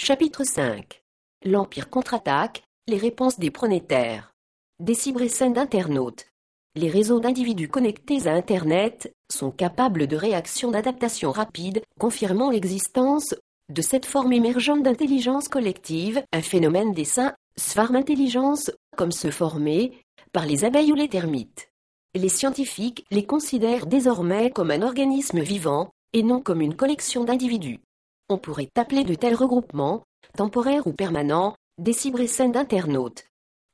Chapitre 5 L'Empire contre-attaque, les réponses des pronétaires. Des cybrescènes d'internautes. Les réseaux d'individus connectés à Internet sont capables de réactions d'adaptation rapide, confirmant l'existence de cette forme émergente d'intelligence collective, un phénomène des saints, swarm intelligence, comme se former par les abeilles ou les termites. Les scientifiques les considèrent désormais comme un organisme vivant, et non comme une collection d'individus. On pourrait appeler de tels regroupements, temporaires ou permanents, des cybrescènes d'internautes.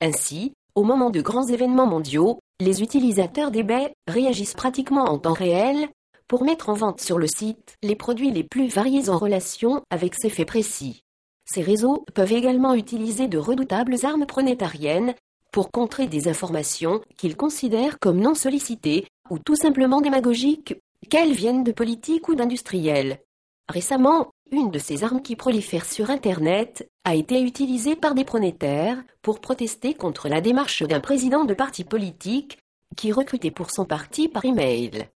Ainsi, au moment de grands événements mondiaux, les utilisateurs d'eBay réagissent pratiquement en temps réel pour mettre en vente sur le site les produits les plus variés en relation avec ces faits précis. Ces réseaux peuvent également utiliser de redoutables armes pronétariennes pour contrer des informations qu'ils considèrent comme non sollicitées ou tout simplement démagogiques, qu'elles viennent de politiques ou d'industriels. Récemment, une de ces armes qui prolifèrent sur Internet a été utilisée par des pronétaires pour protester contre la démarche d'un président de parti politique qui recrutait pour son parti par email.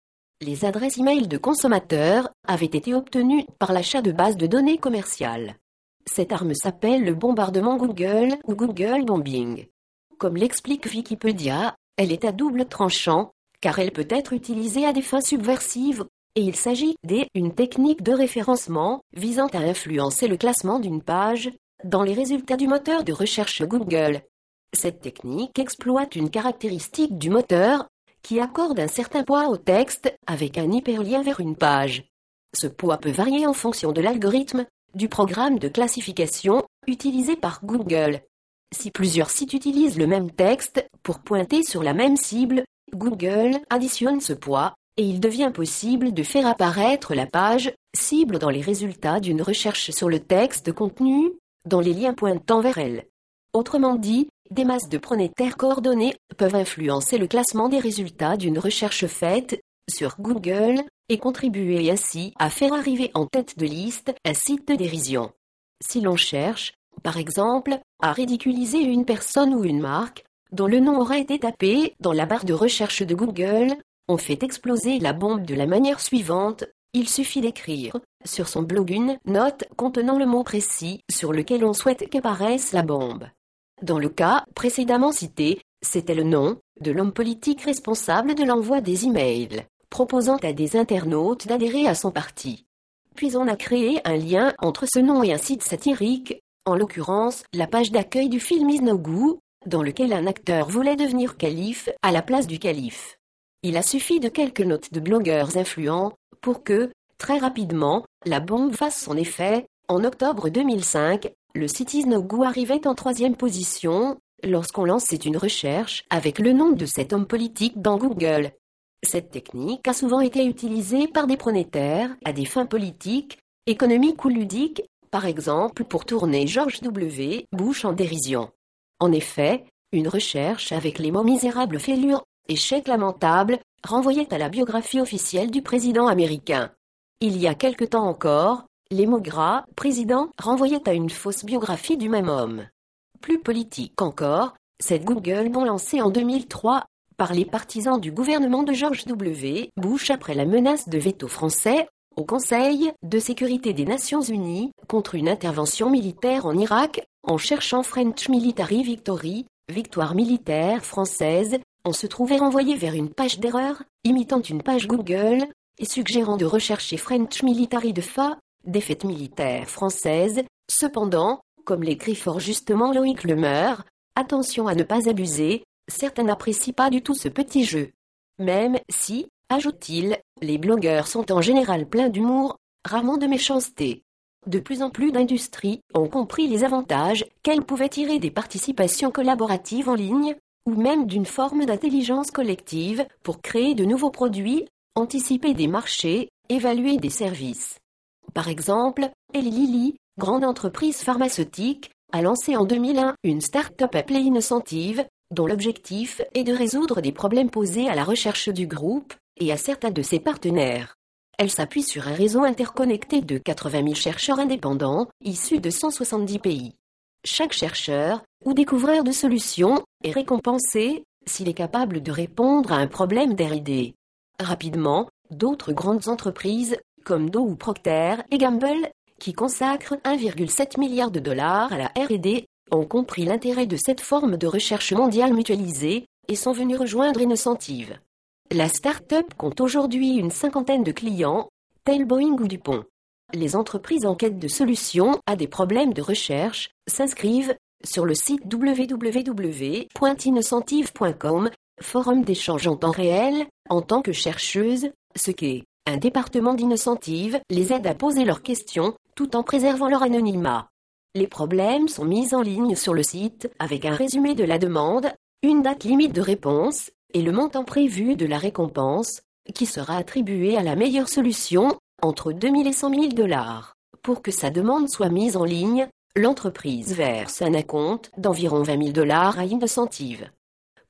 Les adresses email de consommateurs avaient été obtenues par l'achat de bases de données commerciales. Cette arme s'appelle le bombardement Google ou Google Bombing. Comme l'explique Wikipédia, elle est à double tranchant, car elle peut être utilisée à des fins subversives et il s'agit d'une technique de référencement visant à influencer le classement d'une page dans les résultats du moteur de recherche Google. Cette technique exploite une caractéristique du moteur qui accorde un certain poids au texte avec un hyperlien vers une page. Ce poids peut varier en fonction de l'algorithme du programme de classification utilisé par Google. Si plusieurs sites utilisent le même texte pour pointer sur la même cible, Google additionne ce poids et il devient possible de faire apparaître la page cible dans les résultats d'une recherche sur le texte contenu dans les liens pointant vers elle. Autrement dit, des masses de pronétaires coordonnées peuvent influencer le classement des résultats d'une recherche faite sur Google et contribuer ainsi à faire arriver en tête de liste un site de dérision. Si l'on cherche, par exemple, à ridiculiser une personne ou une marque, dont le nom aurait été tapé dans la barre de recherche de Google, on fait exploser la bombe de la manière suivante. Il suffit d'écrire sur son blog une note contenant le mot précis sur lequel on souhaite qu'apparaisse la bombe. Dans le cas précédemment cité, c'était le nom de l'homme politique responsable de l'envoi des emails, proposant à des internautes d'adhérer à son parti. Puis on a créé un lien entre ce nom et un site satirique, en l'occurrence la page d'accueil du film Isnogu, dans lequel un acteur voulait devenir calife à la place du calife. Il a suffi de quelques notes de blogueurs influents pour que, très rapidement, la bombe fasse son effet. En octobre 2005, le Cities No Go arrivait en troisième position lorsqu'on lançait une recherche avec le nom de cet homme politique dans Google. Cette technique a souvent été utilisée par des pronétaires à des fins politiques, économiques ou ludiques, par exemple pour tourner George W. Bush en dérision. En effet, une recherche avec les mots misérables fêlures Échec lamentable, renvoyait à la biographie officielle du président américain. Il y a quelque temps encore, les mots gras, président, renvoyaient à une fausse biographie du même homme. Plus politique encore, cette Google bon lancée en 2003 par les partisans du gouvernement de George W. Bush après la menace de veto français au Conseil de sécurité des Nations Unies contre une intervention militaire en Irak en cherchant French Military Victory, victoire militaire française, on se trouvait renvoyé vers une page d'erreur, imitant une page Google, et suggérant de rechercher French Military de FA, défaite militaire française. Cependant, comme l'écrit fort justement Loïc Lemeur, attention à ne pas abuser, certains n'apprécient pas du tout ce petit jeu. Même si, ajoute-t-il, les blogueurs sont en général pleins d'humour, rarement de méchanceté. De plus en plus d'industries ont compris les avantages qu'elles pouvaient tirer des participations collaboratives en ligne, ou même d'une forme d'intelligence collective pour créer de nouveaux produits, anticiper des marchés, évaluer des services. Par exemple, Eli Lilly, grande entreprise pharmaceutique, a lancé en 2001 une start-up appelée Innocentive, dont l'objectif est de résoudre des problèmes posés à la recherche du groupe et à certains de ses partenaires. Elle s'appuie sur un réseau interconnecté de 80 000 chercheurs indépendants, issus de 170 pays. Chaque chercheur ou découvreur de solutions est récompensé s'il est capable de répondre à un problème d'RD. Rapidement, d'autres grandes entreprises, comme Dow ou Procter et Gamble, qui consacrent 1,7 milliard de dollars à la R&D, ont compris l'intérêt de cette forme de recherche mondiale mutualisée et sont venus rejoindre Innocentive. La start-up compte aujourd'hui une cinquantaine de clients, tels Boeing ou Dupont. Les entreprises en quête de solutions à des problèmes de recherche s'inscrivent sur le site www.innocentive.com, forum d'échange en temps réel, en tant que chercheuse, ce qu'est un département d'innocentive les aide à poser leurs questions tout en préservant leur anonymat. Les problèmes sont mis en ligne sur le site avec un résumé de la demande, une date limite de réponse et le montant prévu de la récompense, qui sera attribué à la meilleure solution entre 2000 et 100 000 dollars. Pour que sa demande soit mise en ligne, l'entreprise verse un acompte d'environ 20 000 dollars à Innocentive.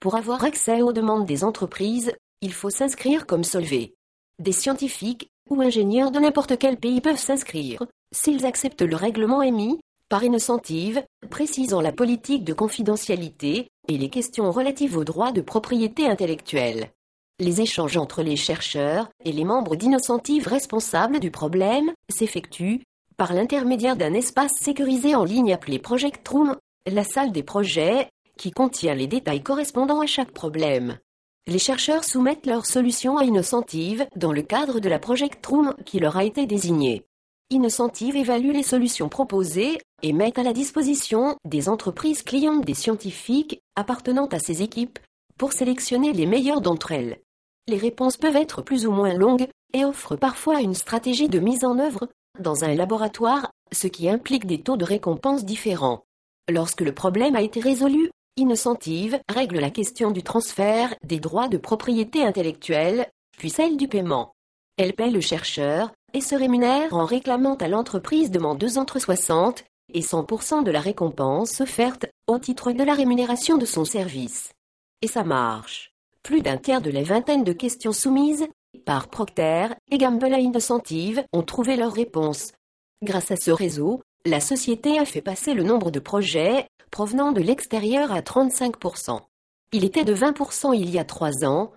Pour avoir accès aux demandes des entreprises, il faut s'inscrire comme solvé. Des scientifiques ou ingénieurs de n'importe quel pays peuvent s'inscrire, s'ils acceptent le règlement émis par Innocentive, précisant la politique de confidentialité et les questions relatives aux droits de propriété intellectuelle. Les échanges entre les chercheurs et les membres d'Innocentive responsables du problème s'effectuent par l'intermédiaire d'un espace sécurisé en ligne appelé Project Room, la salle des projets, qui contient les détails correspondant à chaque problème. Les chercheurs soumettent leurs solutions à Innocentive dans le cadre de la Project Room qui leur a été désignée. Innocentive évalue les solutions proposées et met à la disposition des entreprises clientes des scientifiques appartenant à ces équipes pour sélectionner les meilleures d'entre elles. Les réponses peuvent être plus ou moins longues et offrent parfois une stratégie de mise en œuvre dans un laboratoire, ce qui implique des taux de récompense différents. Lorsque le problème a été résolu, Innocentive règle la question du transfert des droits de propriété intellectuelle, puis celle du paiement. Elle paie le chercheur et se rémunère en réclamant à l'entreprise demandeuse entre 60 et 100% de la récompense offerte au titre de la rémunération de son service. Et ça marche plus d'un tiers de la vingtaine de questions soumises par Procter et Gamble à Innocentive ont trouvé leur réponse. Grâce à ce réseau, la société a fait passer le nombre de projets provenant de l'extérieur à 35%. Il était de 20% il y a trois ans,